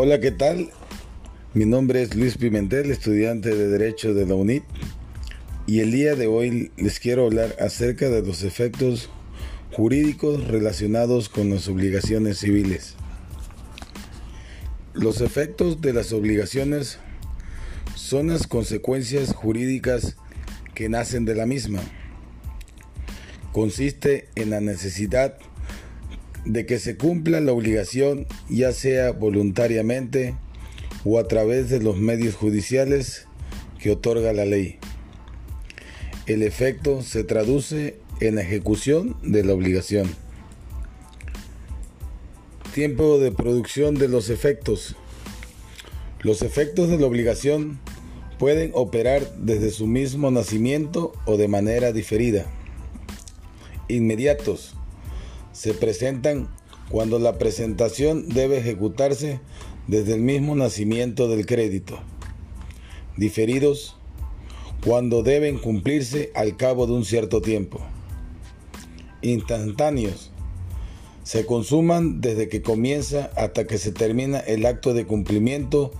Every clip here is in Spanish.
Hola, ¿qué tal? Mi nombre es Luis Pimentel, estudiante de Derecho de la UNIT, y el día de hoy les quiero hablar acerca de los efectos jurídicos relacionados con las obligaciones civiles. Los efectos de las obligaciones son las consecuencias jurídicas que nacen de la misma. Consiste en la necesidad de que se cumpla la obligación ya sea voluntariamente o a través de los medios judiciales que otorga la ley. El efecto se traduce en la ejecución de la obligación. Tiempo de producción de los efectos. Los efectos de la obligación pueden operar desde su mismo nacimiento o de manera diferida. Inmediatos se presentan cuando la presentación debe ejecutarse desde el mismo nacimiento del crédito. Diferidos cuando deben cumplirse al cabo de un cierto tiempo. Instantáneos se consuman desde que comienza hasta que se termina el acto de cumplimiento,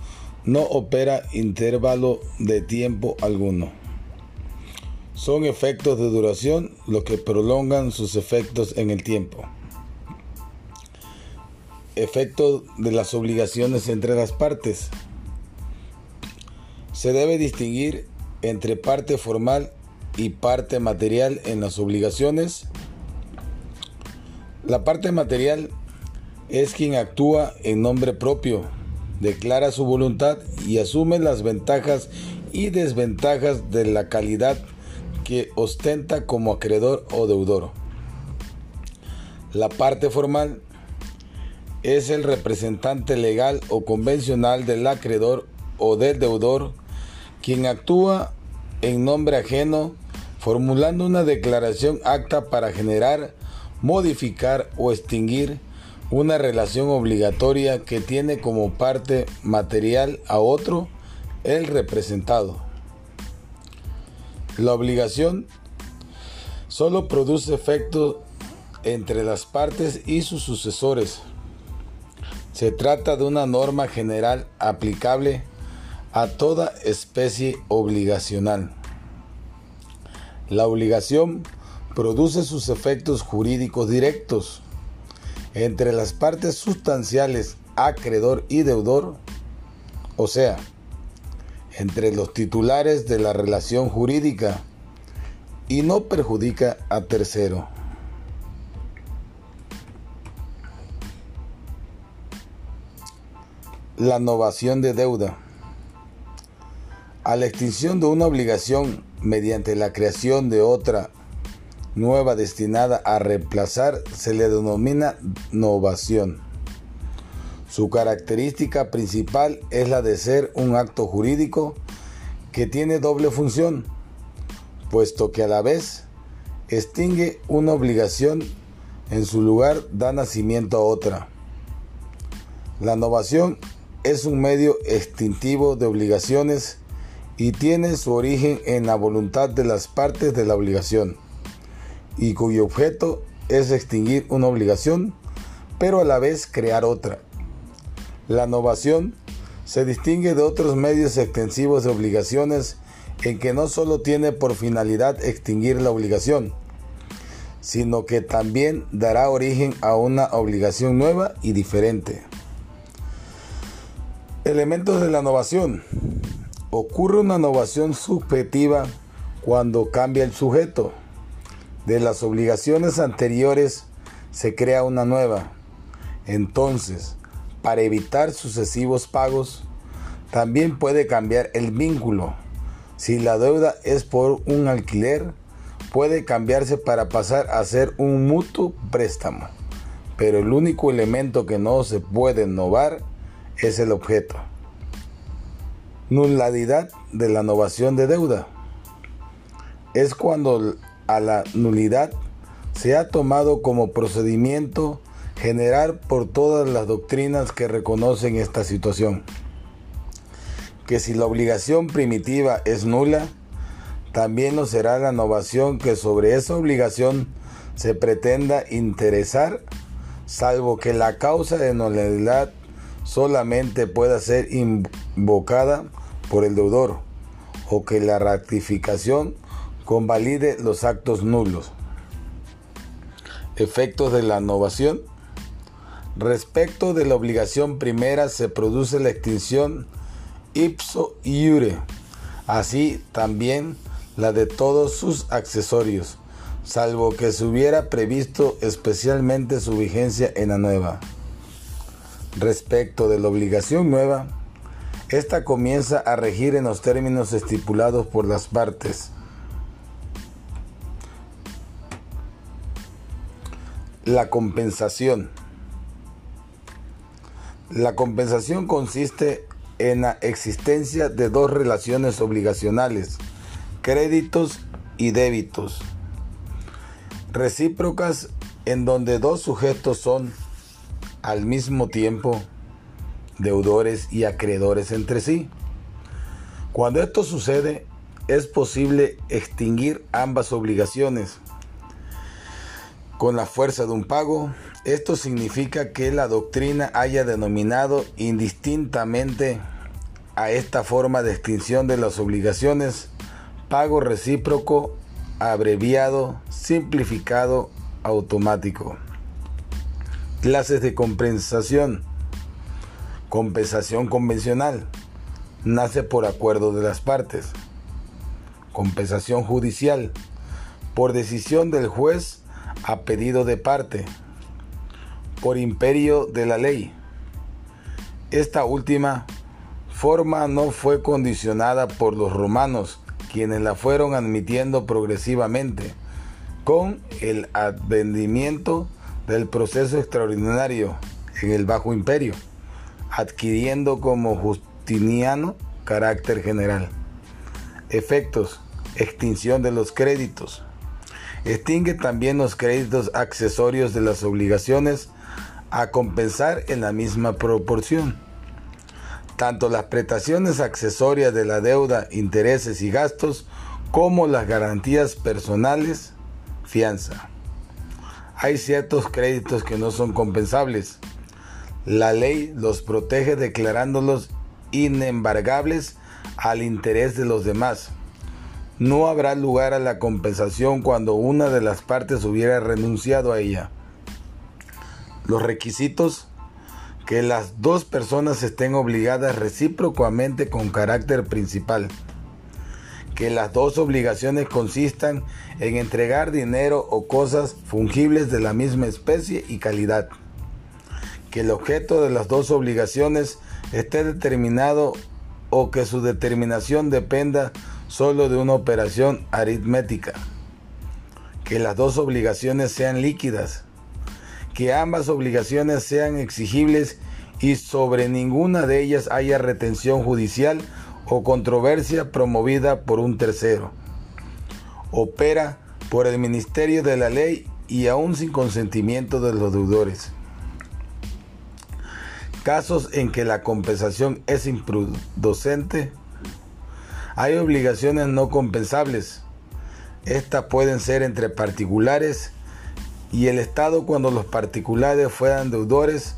no opera intervalo de tiempo alguno. Son efectos de duración los que prolongan sus efectos en el tiempo. Efecto de las obligaciones entre las partes. Se debe distinguir entre parte formal y parte material en las obligaciones. La parte material es quien actúa en nombre propio, declara su voluntad y asume las ventajas y desventajas de la calidad que ostenta como acreedor o deudor. La parte formal es el representante legal o convencional del acreedor o del deudor quien actúa en nombre ajeno formulando una declaración acta para generar, modificar o extinguir una relación obligatoria que tiene como parte material a otro el representado. La obligación solo produce efecto entre las partes y sus sucesores. Se trata de una norma general aplicable a toda especie obligacional. La obligación produce sus efectos jurídicos directos entre las partes sustanciales acreedor y deudor, o sea, entre los titulares de la relación jurídica y no perjudica a tercero. La novación de deuda. A la extinción de una obligación mediante la creación de otra nueva destinada a reemplazar se le denomina novación. Su característica principal es la de ser un acto jurídico que tiene doble función, puesto que a la vez extingue una obligación, en su lugar da nacimiento a otra. La innovación es un medio extintivo de obligaciones y tiene su origen en la voluntad de las partes de la obligación, y cuyo objeto es extinguir una obligación, pero a la vez crear otra. La innovación se distingue de otros medios extensivos de obligaciones en que no solo tiene por finalidad extinguir la obligación, sino que también dará origen a una obligación nueva y diferente. Elementos de la innovación. Ocurre una innovación subjetiva cuando cambia el sujeto. De las obligaciones anteriores se crea una nueva. Entonces, para evitar sucesivos pagos, también puede cambiar el vínculo. Si la deuda es por un alquiler, puede cambiarse para pasar a ser un mutuo préstamo. Pero el único elemento que no se puede innovar es el objeto. Nulidad de la innovación de deuda. Es cuando a la nulidad se ha tomado como procedimiento generar por todas las doctrinas que reconocen esta situación. Que si la obligación primitiva es nula, también lo será la innovación que sobre esa obligación se pretenda interesar, salvo que la causa de nulidad solamente pueda ser invocada por el deudor o que la ratificación convalide los actos nulos. Efectos de la innovación. Respecto de la obligación primera se produce la extinción ipso iure, así también la de todos sus accesorios, salvo que se hubiera previsto especialmente su vigencia en la nueva. Respecto de la obligación nueva, esta comienza a regir en los términos estipulados por las partes. La compensación. La compensación consiste en la existencia de dos relaciones obligacionales créditos y débitos. Recíprocas en donde dos sujetos son al mismo tiempo deudores y acreedores entre sí. Cuando esto sucede, es posible extinguir ambas obligaciones. Con la fuerza de un pago, esto significa que la doctrina haya denominado indistintamente a esta forma de extinción de las obligaciones pago recíproco, abreviado, simplificado, automático. Clases de compensación. Compensación convencional. Nace por acuerdo de las partes. Compensación judicial. Por decisión del juez a pedido de parte. Por imperio de la ley. Esta última forma no fue condicionada por los romanos quienes la fueron admitiendo progresivamente con el advendimiento del proceso extraordinario en el Bajo Imperio, adquiriendo como Justiniano carácter general. Efectos. Extinción de los créditos. Extingue también los créditos accesorios de las obligaciones a compensar en la misma proporción tanto las prestaciones accesorias de la deuda, intereses y gastos, como las garantías personales, fianza. Hay ciertos créditos que no son compensables. La ley los protege declarándolos inembargables al interés de los demás. No habrá lugar a la compensación cuando una de las partes hubiera renunciado a ella. Los requisitos que las dos personas estén obligadas recíprocamente con carácter principal. Que las dos obligaciones consistan en entregar dinero o cosas fungibles de la misma especie y calidad. Que el objeto de las dos obligaciones esté determinado o que su determinación dependa solo de una operación aritmética. Que las dos obligaciones sean líquidas que ambas obligaciones sean exigibles y sobre ninguna de ellas haya retención judicial o controversia promovida por un tercero. Opera por el Ministerio de la Ley y aún sin consentimiento de los deudores. Casos en que la compensación es imprudocente. Hay obligaciones no compensables. Estas pueden ser entre particulares y el Estado cuando los particulares fueran deudores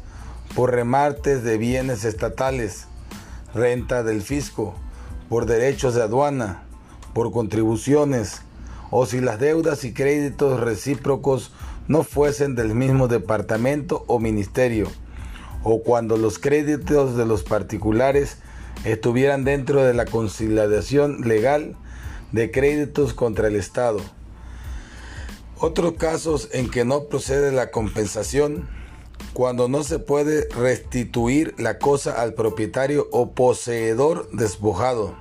por remates de bienes estatales, renta del fisco, por derechos de aduana, por contribuciones, o si las deudas y créditos recíprocos no fuesen del mismo departamento o ministerio, o cuando los créditos de los particulares estuvieran dentro de la conciliación legal de créditos contra el Estado otros casos en que no procede la compensación, cuando no se puede restituir la cosa al propietario o poseedor despojado.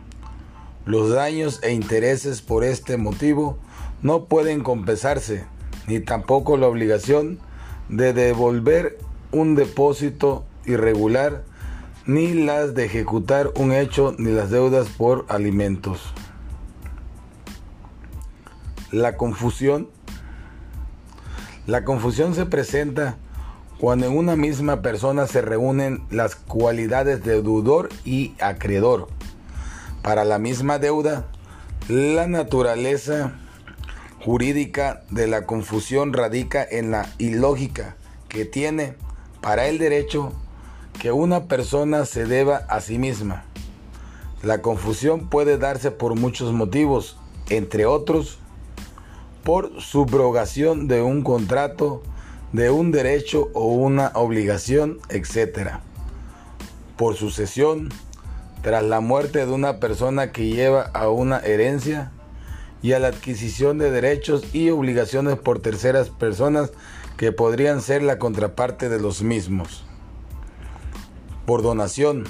Los daños e intereses por este motivo no pueden compensarse, ni tampoco la obligación de devolver un depósito irregular, ni las de ejecutar un hecho, ni las deudas por alimentos. La confusión la confusión se presenta cuando en una misma persona se reúnen las cualidades de deudor y acreedor. Para la misma deuda, la naturaleza jurídica de la confusión radica en la ilógica que tiene para el derecho que una persona se deba a sí misma. La confusión puede darse por muchos motivos, entre otros, por subrogación de un contrato, de un derecho o una obligación, etc. Por sucesión, tras la muerte de una persona que lleva a una herencia y a la adquisición de derechos y obligaciones por terceras personas que podrían ser la contraparte de los mismos por donación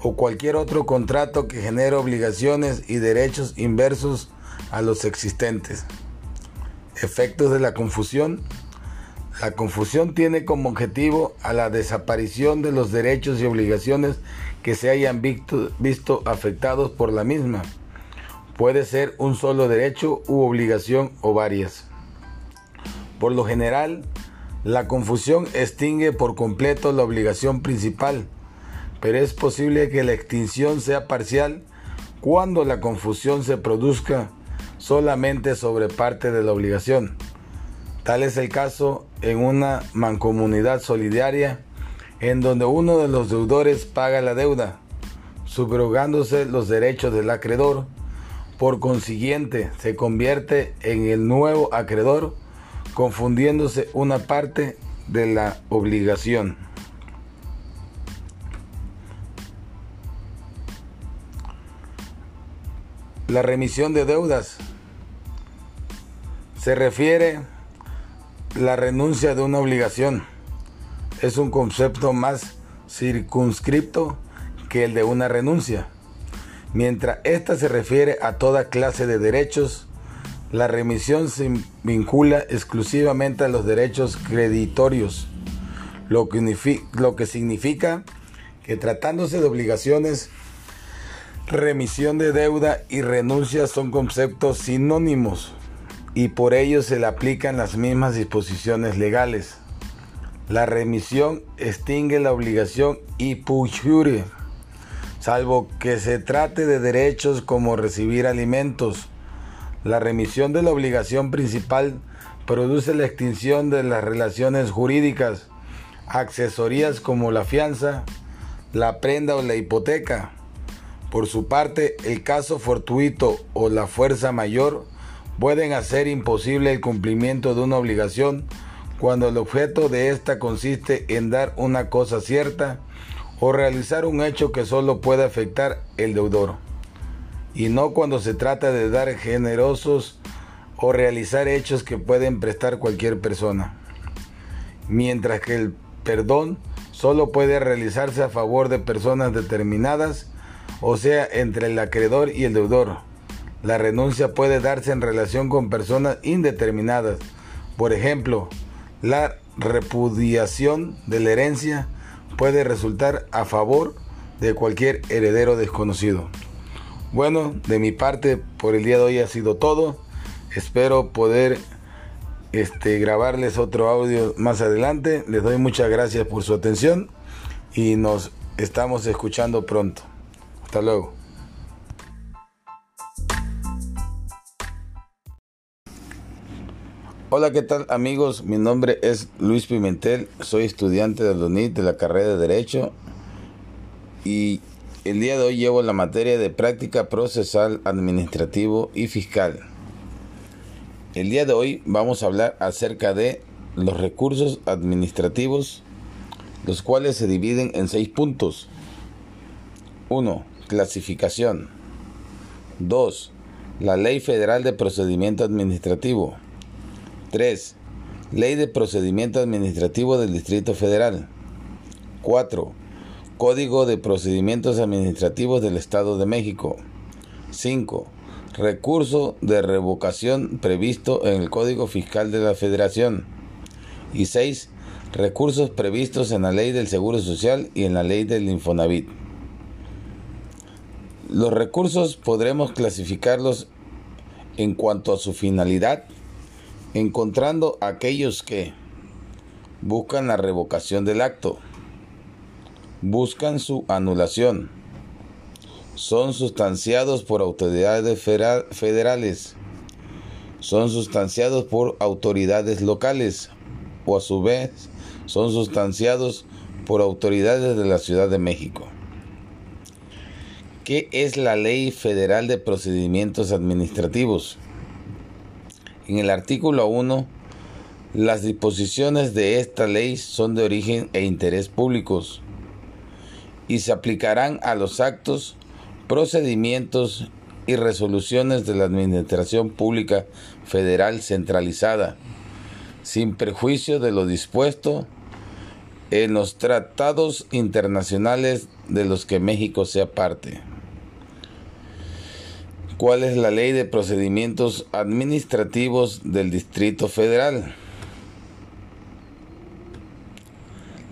o cualquier otro contrato que genere obligaciones y derechos inversos a los existentes. Efectos de la confusión. La confusión tiene como objetivo a la desaparición de los derechos y obligaciones que se hayan visto, visto afectados por la misma. Puede ser un solo derecho u obligación o varias. Por lo general, la confusión extingue por completo la obligación principal pero es posible que la extinción sea parcial cuando la confusión se produzca solamente sobre parte de la obligación. Tal es el caso en una mancomunidad solidaria en donde uno de los deudores paga la deuda, subrogándose los derechos del acreedor. Por consiguiente, se convierte en el nuevo acreedor, confundiéndose una parte de la obligación. La remisión de deudas se refiere la renuncia de una obligación. Es un concepto más circunscripto que el de una renuncia. Mientras esta se refiere a toda clase de derechos, la remisión se vincula exclusivamente a los derechos creditorios, lo que, lo que significa que tratándose de obligaciones Remisión de deuda y renuncia son conceptos sinónimos y por ello se le aplican las mismas disposiciones legales. La remisión extingue la obligación y puchure, salvo que se trate de derechos como recibir alimentos. La remisión de la obligación principal produce la extinción de las relaciones jurídicas, accesorías como la fianza, la prenda o la hipoteca. Por su parte, el caso fortuito o la fuerza mayor pueden hacer imposible el cumplimiento de una obligación cuando el objeto de esta consiste en dar una cosa cierta o realizar un hecho que solo puede afectar el deudor, y no cuando se trata de dar generosos o realizar hechos que pueden prestar cualquier persona. Mientras que el perdón solo puede realizarse a favor de personas determinadas o sea, entre el acreedor y el deudor. La renuncia puede darse en relación con personas indeterminadas. Por ejemplo, la repudiación de la herencia puede resultar a favor de cualquier heredero desconocido. Bueno, de mi parte por el día de hoy ha sido todo. Espero poder este, grabarles otro audio más adelante. Les doy muchas gracias por su atención y nos estamos escuchando pronto. Hasta luego. Hola, ¿qué tal amigos? Mi nombre es Luis Pimentel, soy estudiante de la de la carrera de Derecho y el día de hoy llevo la materia de práctica procesal, administrativo y fiscal. El día de hoy vamos a hablar acerca de los recursos administrativos, los cuales se dividen en seis puntos. 1. Clasificación. 2. La Ley Federal de Procedimiento Administrativo. 3. Ley de Procedimiento Administrativo del Distrito Federal. 4. Código de Procedimientos Administrativos del Estado de México. 5. Recurso de revocación previsto en el Código Fiscal de la Federación. Y 6. Recursos previstos en la Ley del Seguro Social y en la Ley del Infonavit. Los recursos podremos clasificarlos en cuanto a su finalidad, encontrando aquellos que buscan la revocación del acto, buscan su anulación, son sustanciados por autoridades federales, son sustanciados por autoridades locales o a su vez son sustanciados por autoridades de la Ciudad de México. ¿Qué es la Ley Federal de Procedimientos Administrativos? En el artículo 1, las disposiciones de esta ley son de origen e interés públicos y se aplicarán a los actos, procedimientos y resoluciones de la Administración Pública Federal centralizada, sin perjuicio de lo dispuesto en los tratados internacionales de los que México sea parte. ¿Cuál es la ley de procedimientos administrativos del Distrito Federal?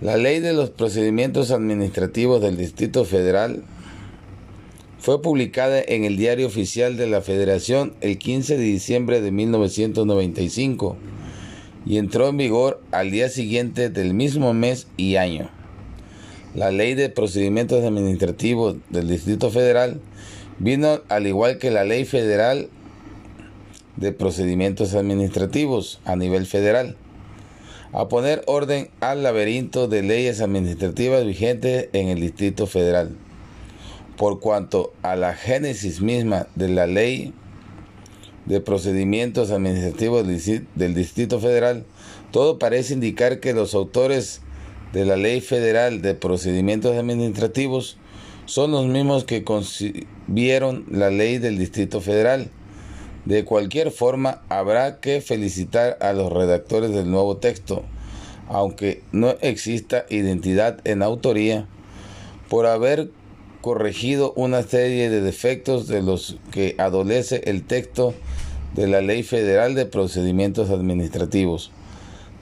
La ley de los procedimientos administrativos del Distrito Federal fue publicada en el Diario Oficial de la Federación el 15 de diciembre de 1995 y entró en vigor al día siguiente del mismo mes y año. La Ley de Procedimientos Administrativos del Distrito Federal vino al igual que la Ley Federal de Procedimientos Administrativos a nivel federal a poner orden al laberinto de leyes administrativas vigentes en el Distrito Federal por cuanto a la génesis misma de la ley de procedimientos administrativos del Distrito Federal, todo parece indicar que los autores de la Ley Federal de Procedimientos Administrativos son los mismos que concibieron la ley del Distrito Federal. De cualquier forma, habrá que felicitar a los redactores del nuevo texto, aunque no exista identidad en autoría, por haber corregido una serie de defectos de los que adolece el texto de la Ley Federal de Procedimientos Administrativos.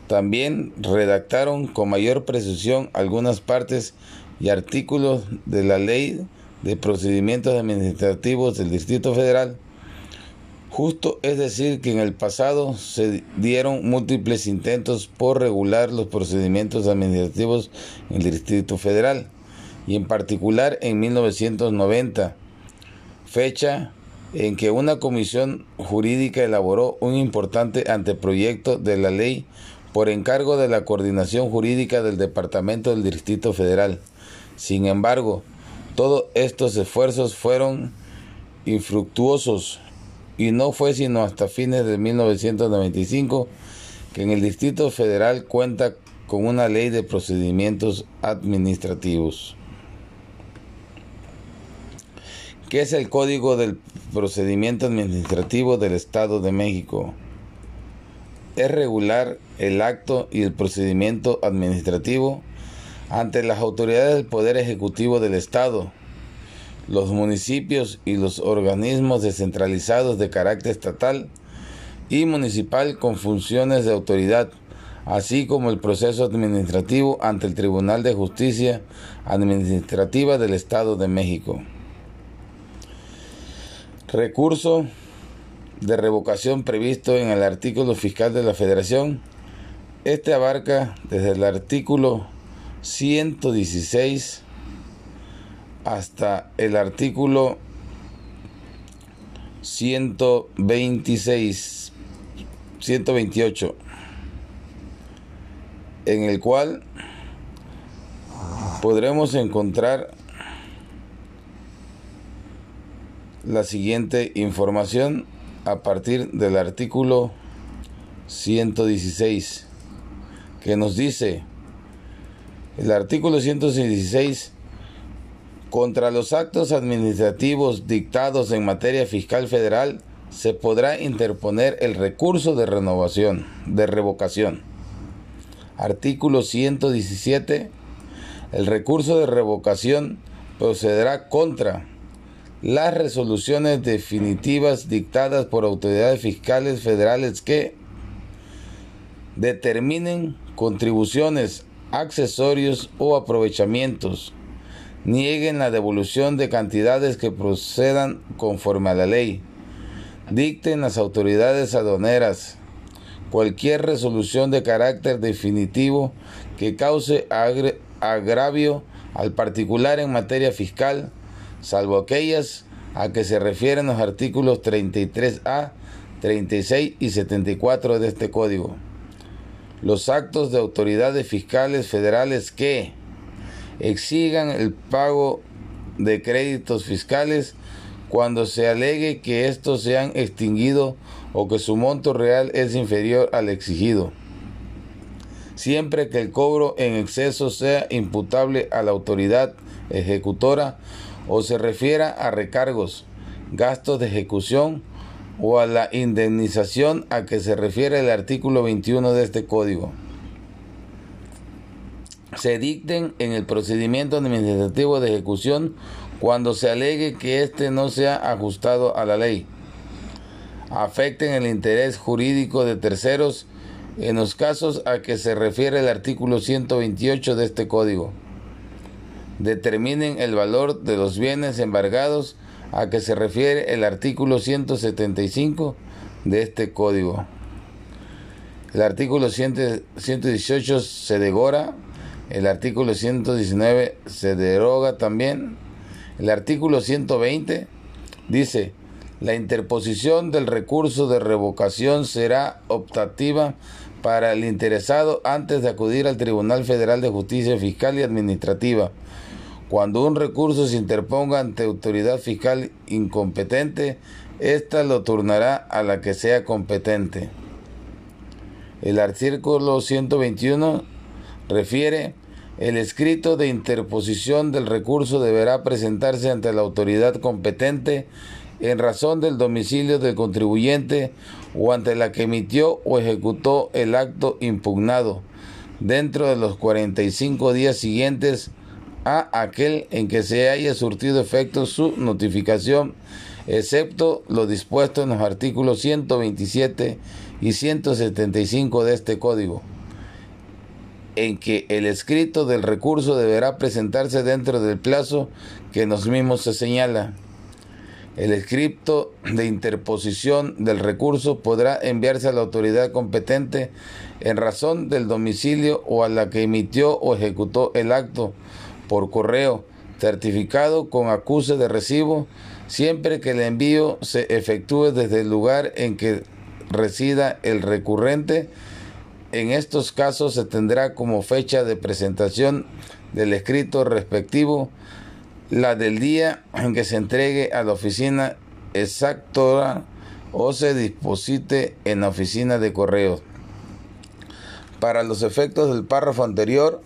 También redactaron con mayor precisión algunas partes y artículos de la Ley de Procedimientos Administrativos del Distrito Federal. Justo es decir que en el pasado se dieron múltiples intentos por regular los procedimientos administrativos en el Distrito Federal y en particular en 1990, fecha en que una comisión jurídica elaboró un importante anteproyecto de la ley por encargo de la coordinación jurídica del Departamento del Distrito Federal. Sin embargo, todos estos esfuerzos fueron infructuosos y no fue sino hasta fines de 1995 que en el Distrito Federal cuenta con una ley de procedimientos administrativos. ¿Qué es el Código del Procedimiento Administrativo del Estado de México? Es regular el acto y el procedimiento administrativo ante las autoridades del Poder Ejecutivo del Estado, los municipios y los organismos descentralizados de carácter estatal y municipal con funciones de autoridad, así como el proceso administrativo ante el Tribunal de Justicia Administrativa del Estado de México. Recurso de revocación previsto en el artículo fiscal de la Federación. Este abarca desde el artículo 116 hasta el artículo 126, 128, en el cual podremos encontrar la siguiente información a partir del artículo 116 que nos dice el artículo 116 contra los actos administrativos dictados en materia fiscal federal se podrá interponer el recurso de renovación, de revocación. Artículo 117. El recurso de revocación procederá contra las resoluciones definitivas dictadas por autoridades fiscales federales que determinen contribuciones, accesorios o aprovechamientos, nieguen la devolución de cantidades que procedan conforme a la ley, dicten las autoridades aduaneras cualquier resolución de carácter definitivo que cause agravio al particular en materia fiscal, salvo aquellas a que se refieren los artículos 33A, 36 y 74 de este código. Los actos de autoridades fiscales federales que, exigan el pago de créditos fiscales cuando se alegue que estos se han extinguido o que su monto real es inferior al exigido, siempre que el cobro en exceso sea imputable a la autoridad ejecutora o se refiera a recargos, gastos de ejecución o a la indemnización a que se refiere el artículo 21 de este código. Se dicten en el procedimiento administrativo de ejecución cuando se alegue que éste no sea ajustado a la ley, afecten el interés jurídico de terceros en los casos a que se refiere el artículo 128 de este código, determinen el valor de los bienes embargados a que se refiere el artículo 175 de este código. El artículo 118 se degora, el artículo 119 se deroga también, el artículo 120 dice, la interposición del recurso de revocación será optativa para el interesado antes de acudir al Tribunal Federal de Justicia Fiscal y Administrativa cuando un recurso se interponga ante autoridad fiscal incompetente, ésta lo turnará a la que sea competente. El artículo 121 refiere el escrito de interposición del recurso deberá presentarse ante la autoridad competente en razón del domicilio del contribuyente o ante la que emitió o ejecutó el acto impugnado dentro de los 45 días siguientes a aquel en que se haya surtido efecto su notificación, excepto lo dispuesto en los artículos 127 y 175 de este código, en que el escrito del recurso deberá presentarse dentro del plazo que en los mismos se señala. El escrito de interposición del recurso podrá enviarse a la autoridad competente en razón del domicilio o a la que emitió o ejecutó el acto por correo certificado con acuse de recibo siempre que el envío se efectúe desde el lugar en que resida el recurrente. En estos casos se tendrá como fecha de presentación del escrito respectivo la del día en que se entregue a la oficina exactora o se disposite en la oficina de correo. Para los efectos del párrafo anterior,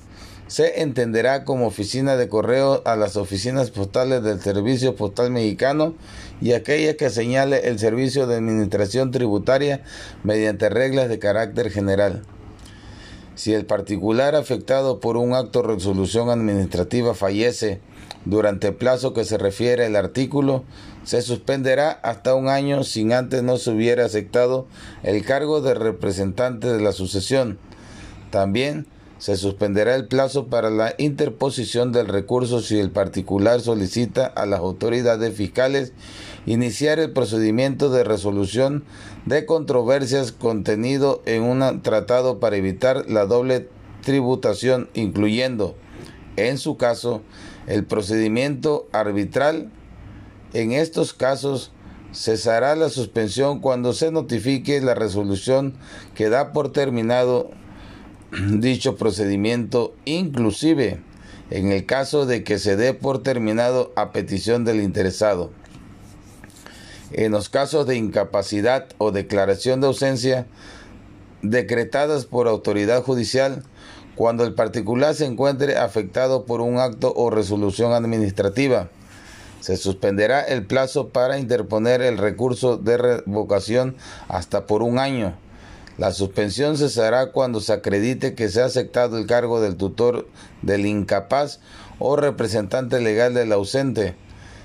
se entenderá como oficina de correo a las oficinas postales del Servicio Postal Mexicano y aquella que señale el Servicio de Administración Tributaria mediante reglas de carácter general. Si el particular afectado por un acto de resolución administrativa fallece durante el plazo que se refiere el artículo, se suspenderá hasta un año sin antes no se hubiera aceptado el cargo de representante de la sucesión. También se suspenderá el plazo para la interposición del recurso si el particular solicita a las autoridades fiscales iniciar el procedimiento de resolución de controversias contenido en un tratado para evitar la doble tributación, incluyendo, en su caso, el procedimiento arbitral. En estos casos, cesará la suspensión cuando se notifique la resolución que da por terminado dicho procedimiento, inclusive en el caso de que se dé por terminado a petición del interesado. En los casos de incapacidad o declaración de ausencia decretadas por autoridad judicial, cuando el particular se encuentre afectado por un acto o resolución administrativa, se suspenderá el plazo para interponer el recurso de revocación hasta por un año la suspensión cesará cuando se acredite que se ha aceptado el cargo del tutor del incapaz o representante legal del ausente,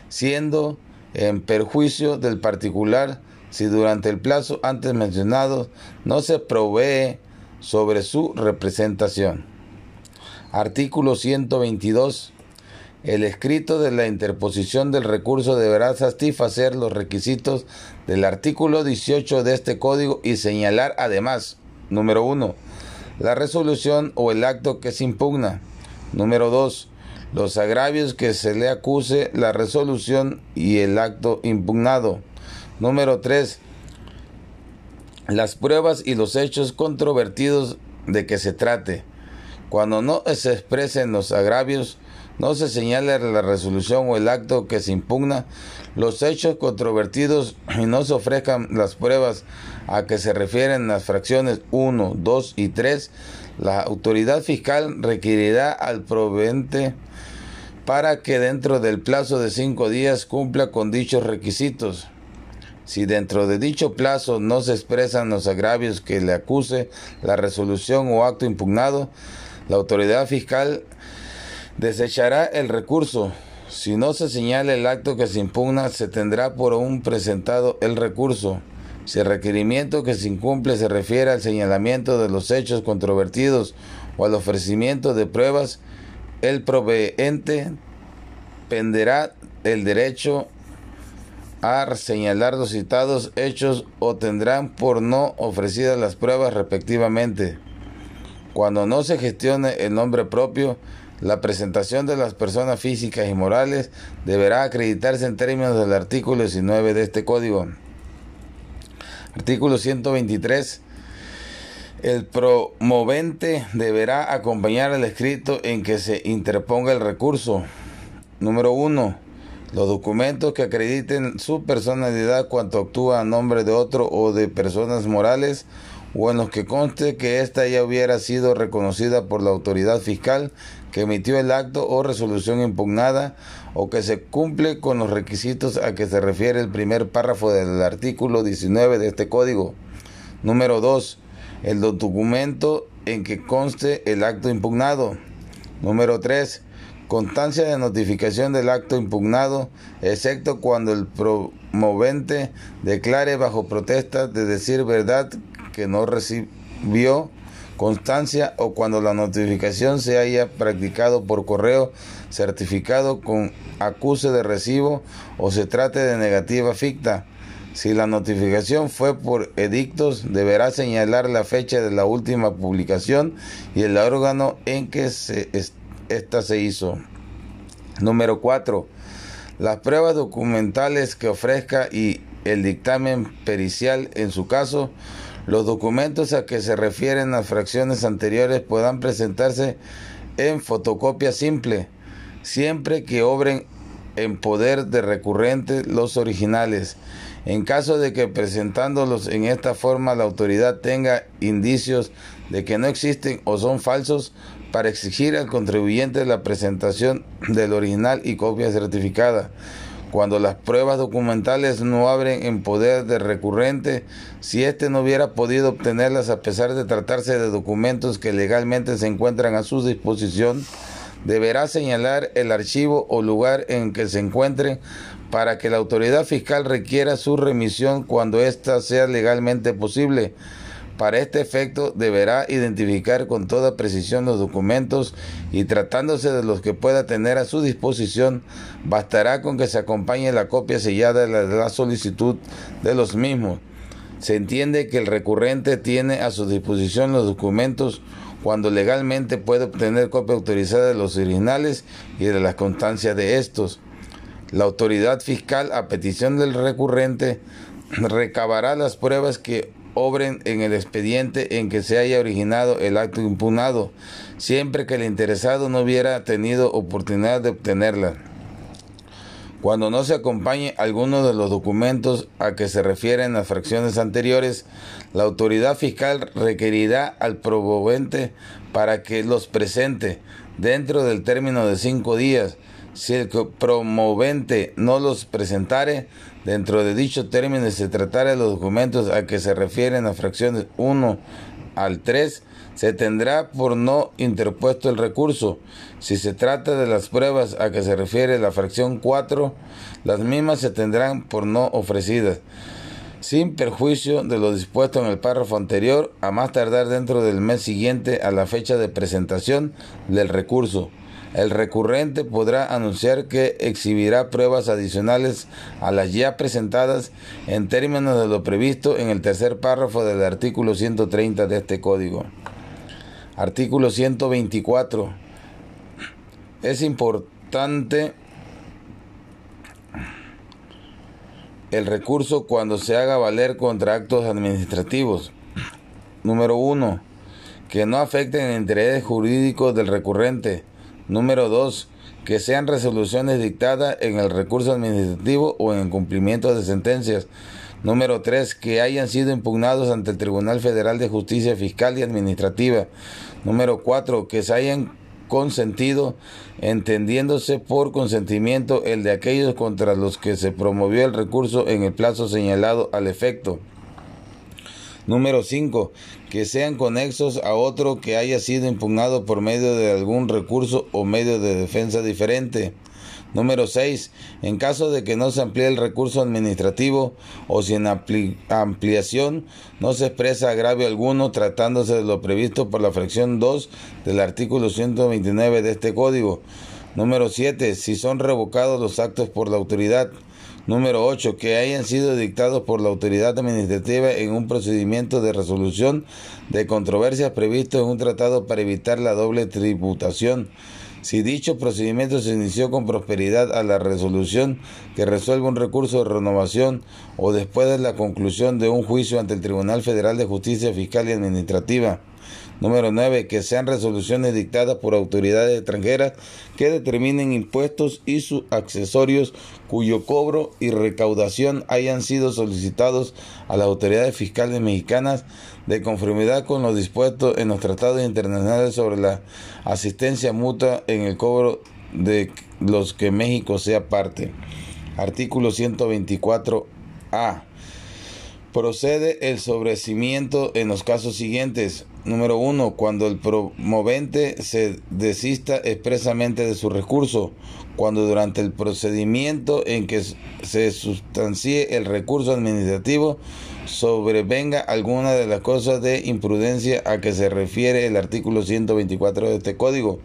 siendo en perjuicio del particular si durante el plazo antes mencionado no se provee sobre su representación. Artículo 122 el escrito de la interposición del recurso deberá satisfacer los requisitos del artículo 18 de este código y señalar además, número 1, la resolución o el acto que se impugna. Número 2, los agravios que se le acuse la resolución y el acto impugnado. Número 3, las pruebas y los hechos controvertidos de que se trate. Cuando no se expresen los agravios, no se señale la resolución o el acto que se impugna, los hechos controvertidos y no se ofrezcan las pruebas a que se refieren las fracciones 1, 2 y 3, la autoridad fiscal requerirá al provente para que dentro del plazo de cinco días cumpla con dichos requisitos. Si dentro de dicho plazo no se expresan los agravios que le acuse la resolución o acto impugnado, la autoridad fiscal desechará el recurso. Si no se señala el acto que se impugna, se tendrá por un presentado el recurso. Si el requerimiento que se incumple se refiere al señalamiento de los hechos controvertidos o al ofrecimiento de pruebas, el proveente penderá el derecho a señalar los citados hechos o tendrán por no ofrecidas las pruebas respectivamente. Cuando no se gestione el nombre propio, la presentación de las personas físicas y morales deberá acreditarse en términos del artículo 19 de este código. Artículo 123. El promovente deberá acompañar el escrito en que se interponga el recurso. Número 1 los documentos que acrediten su personalidad cuando actúa a nombre de otro o de personas morales o en los que conste que ésta ya hubiera sido reconocida por la autoridad fiscal que emitió el acto o resolución impugnada o que se cumple con los requisitos a que se refiere el primer párrafo del artículo 19 de este código. Número 2. El documento en que conste el acto impugnado. Número 3 constancia de notificación del acto impugnado, excepto cuando el promovente declare bajo protesta de decir verdad que no recibió constancia o cuando la notificación se haya practicado por correo certificado con acuse de recibo o se trate de negativa ficta. Si la notificación fue por edictos, deberá señalar la fecha de la última publicación y el órgano en que se esta se hizo. Número 4. Las pruebas documentales que ofrezca y el dictamen pericial en su caso, los documentos a que se refieren las fracciones anteriores puedan presentarse en fotocopia simple, siempre que obren en poder de recurrente los originales. En caso de que presentándolos en esta forma la autoridad tenga indicios de que no existen o son falsos, para exigir al contribuyente la presentación del original y copia certificada. Cuando las pruebas documentales no abren en poder de recurrente, si éste no hubiera podido obtenerlas a pesar de tratarse de documentos que legalmente se encuentran a su disposición, deberá señalar el archivo o lugar en que se encuentren para que la autoridad fiscal requiera su remisión cuando ésta sea legalmente posible. Para este efecto deberá identificar con toda precisión los documentos y tratándose de los que pueda tener a su disposición, bastará con que se acompañe la copia sellada de la solicitud de los mismos. Se entiende que el recurrente tiene a su disposición los documentos cuando legalmente puede obtener copia autorizada de los originales y de las constancias de estos. La autoridad fiscal, a petición del recurrente, recabará las pruebas que obren en el expediente en que se haya originado el acto impugnado, siempre que el interesado no hubiera tenido oportunidad de obtenerla. Cuando no se acompañe alguno de los documentos a que se refieren las fracciones anteriores, la autoridad fiscal requerirá al promovente para que los presente dentro del término de cinco días. Si el promovente no los presentare, Dentro de dicho término se tratara de los documentos a que se refieren las fracciones 1 al 3, se tendrá por no interpuesto el recurso. Si se trata de las pruebas a que se refiere la fracción 4, las mismas se tendrán por no ofrecidas, sin perjuicio de lo dispuesto en el párrafo anterior, a más tardar dentro del mes siguiente a la fecha de presentación del recurso. El recurrente podrá anunciar que exhibirá pruebas adicionales a las ya presentadas en términos de lo previsto en el tercer párrafo del artículo 130 de este código. Artículo 124. Es importante el recurso cuando se haga valer contra actos administrativos. Número 1 que no afecten el interés jurídico del recurrente. Número 2. Que sean resoluciones dictadas en el recurso administrativo o en cumplimiento de sentencias. Número 3. Que hayan sido impugnados ante el Tribunal Federal de Justicia Fiscal y Administrativa. Número 4. Que se hayan consentido, entendiéndose por consentimiento el de aquellos contra los que se promovió el recurso en el plazo señalado al efecto. Número 5. Que sean conexos a otro que haya sido impugnado por medio de algún recurso o medio de defensa diferente. Número 6. En caso de que no se amplíe el recurso administrativo o sin ampliación no se expresa agravio alguno tratándose de lo previsto por la fracción 2 del artículo 129 de este código. Número 7. Si son revocados los actos por la autoridad. Número 8. Que hayan sido dictados por la autoridad administrativa en un procedimiento de resolución de controversias previsto en un tratado para evitar la doble tributación. Si dicho procedimiento se inició con prosperidad a la resolución que resuelva un recurso de renovación o después de la conclusión de un juicio ante el Tribunal Federal de Justicia Fiscal y Administrativa. Número 9. Que sean resoluciones dictadas por autoridades extranjeras que determinen impuestos y sus accesorios cuyo cobro y recaudación hayan sido solicitados a las autoridades fiscales mexicanas de conformidad con lo dispuesto en los tratados internacionales sobre la asistencia mutua en el cobro de los que México sea parte. Artículo 124A. Procede el sobrecimiento en los casos siguientes. Número uno, cuando el promovente se desista expresamente de su recurso, cuando durante el procedimiento en que se sustancie el recurso administrativo sobrevenga alguna de las cosas de imprudencia a que se refiere el artículo 124 de este código.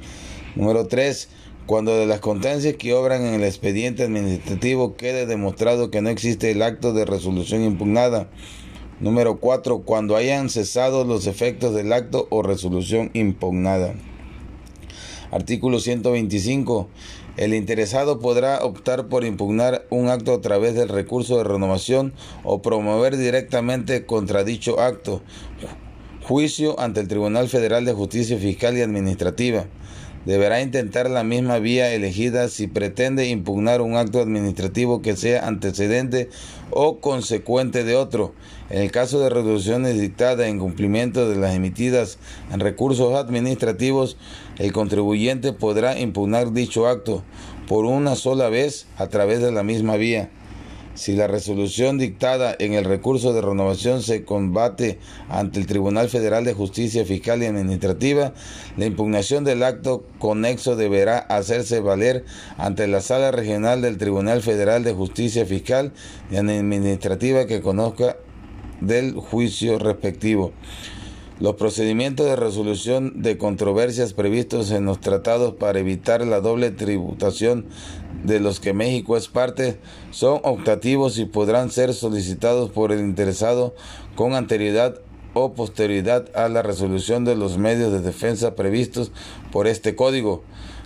Número 3 cuando de las constancias que obran en el expediente administrativo quede demostrado que no existe el acto de resolución impugnada. Número 4. Cuando hayan cesado los efectos del acto o resolución impugnada. Artículo 125. El interesado podrá optar por impugnar un acto a través del recurso de renovación o promover directamente contra dicho acto. Juicio ante el Tribunal Federal de Justicia Fiscal y Administrativa deberá intentar la misma vía elegida si pretende impugnar un acto administrativo que sea antecedente o consecuente de otro. En el caso de resoluciones dictadas en cumplimiento de las emitidas en recursos administrativos, el contribuyente podrá impugnar dicho acto por una sola vez a través de la misma vía. Si la resolución dictada en el recurso de renovación se combate ante el Tribunal Federal de Justicia Fiscal y Administrativa, la impugnación del acto conexo deberá hacerse valer ante la Sala Regional del Tribunal Federal de Justicia Fiscal y Administrativa que conozca del juicio respectivo. Los procedimientos de resolución de controversias previstos en los tratados para evitar la doble tributación de los que México es parte son optativos y podrán ser solicitados por el interesado con anterioridad o posterioridad a la resolución de los medios de defensa previstos por este código.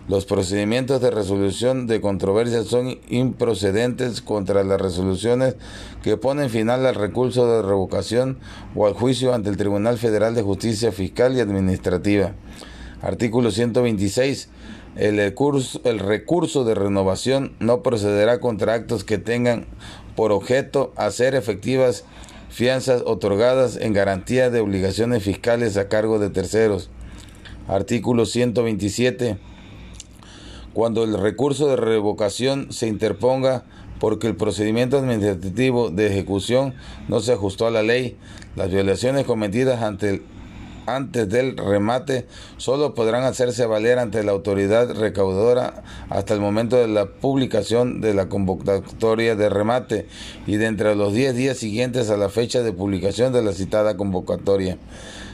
Los procedimientos de resolución de controversias son improcedentes contra las resoluciones que ponen final al recurso de revocación o al juicio ante el Tribunal Federal de Justicia Fiscal y Administrativa. Artículo 126. El recurso, el recurso de renovación no procederá contra actos que tengan por objeto hacer efectivas fianzas otorgadas en garantía de obligaciones fiscales a cargo de terceros. Artículo 127 cuando el recurso de revocación se interponga porque el procedimiento administrativo de ejecución no se ajustó a la ley, las violaciones cometidas ante antes del remate solo podrán hacerse valer ante la autoridad recaudadora hasta el momento de la publicación de la convocatoria de remate y de entre los 10 días siguientes a la fecha de publicación de la citada convocatoria,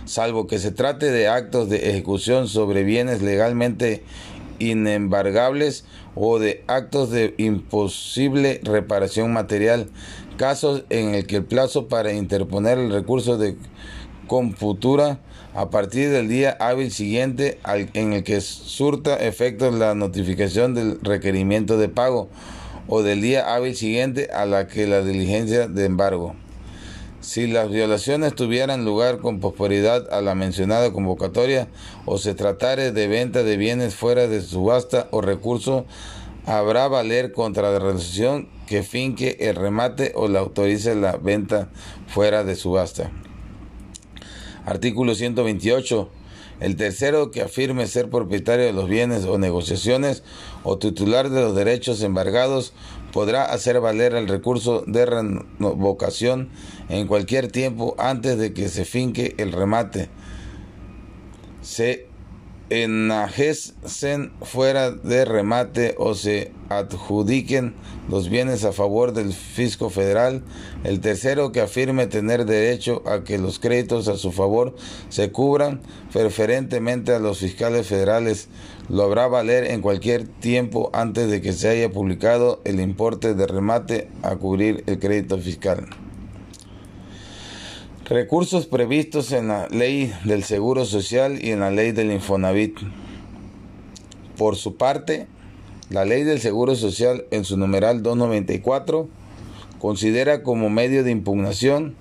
salvo que se trate de actos de ejecución sobre bienes legalmente inembargables o de actos de imposible reparación material, casos en el que el plazo para interponer el recurso de computura a partir del día hábil siguiente en el que surta efectos la notificación del requerimiento de pago o del día hábil siguiente a la que la diligencia de embargo. Si las violaciones tuvieran lugar con posterioridad a la mencionada convocatoria o se tratare de venta de bienes fuera de subasta o recurso, habrá valer contra la resolución que finque el remate o la autorice la venta fuera de subasta. Artículo 128. El tercero que afirme ser propietario de los bienes o negociaciones o titular de los derechos embargados podrá hacer valer el recurso de revocación en cualquier tiempo antes de que se finque el remate. Se enajecen fuera de remate o se adjudiquen los bienes a favor del fisco federal. El tercero que afirme tener derecho a que los créditos a su favor se cubran preferentemente a los fiscales federales lo habrá valer en cualquier tiempo antes de que se haya publicado el importe de remate a cubrir el crédito fiscal. Recursos previstos en la ley del Seguro Social y en la ley del Infonavit. Por su parte, la ley del Seguro Social en su numeral 294 considera como medio de impugnación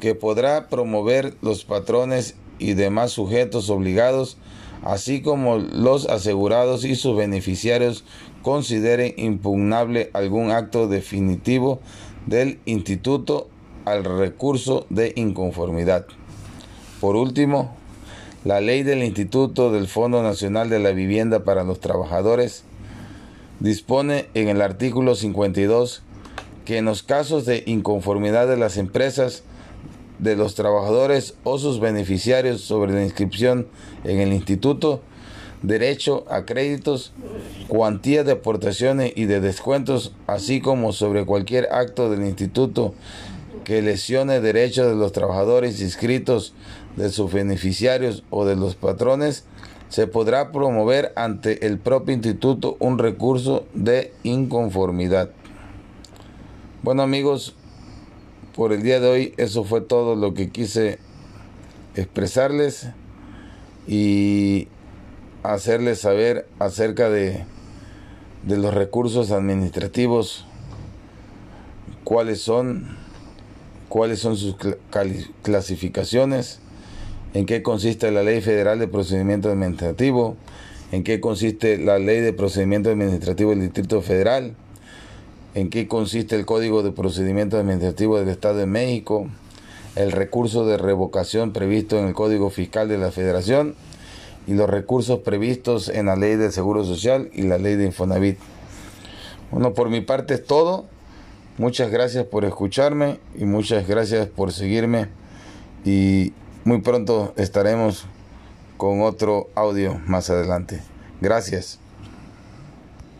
que podrá promover los patrones y demás sujetos obligados, así como los asegurados y sus beneficiarios consideren impugnable algún acto definitivo del instituto al recurso de inconformidad. Por último, la ley del Instituto del Fondo Nacional de la Vivienda para los Trabajadores dispone en el artículo 52 que en los casos de inconformidad de las empresas, de los trabajadores o sus beneficiarios sobre la inscripción en el instituto, derecho a créditos, cuantía de aportaciones y de descuentos, así como sobre cualquier acto del instituto que lesione derechos de los trabajadores inscritos, de sus beneficiarios o de los patrones, se podrá promover ante el propio instituto un recurso de inconformidad. Bueno amigos, por el día de hoy eso fue todo lo que quise expresarles y hacerles saber acerca de, de los recursos administrativos, cuáles son, cuáles son sus clasificaciones, en qué consiste la Ley Federal de Procedimiento Administrativo, en qué consiste la Ley de Procedimiento Administrativo del Distrito Federal, en qué consiste el Código de Procedimiento Administrativo del Estado de México, el recurso de revocación previsto en el Código Fiscal de la Federación y los recursos previstos en la Ley del Seguro Social y la Ley de Infonavit. Bueno, por mi parte es todo. Muchas gracias por escucharme y muchas gracias por seguirme y muy pronto estaremos con otro audio más adelante. Gracias.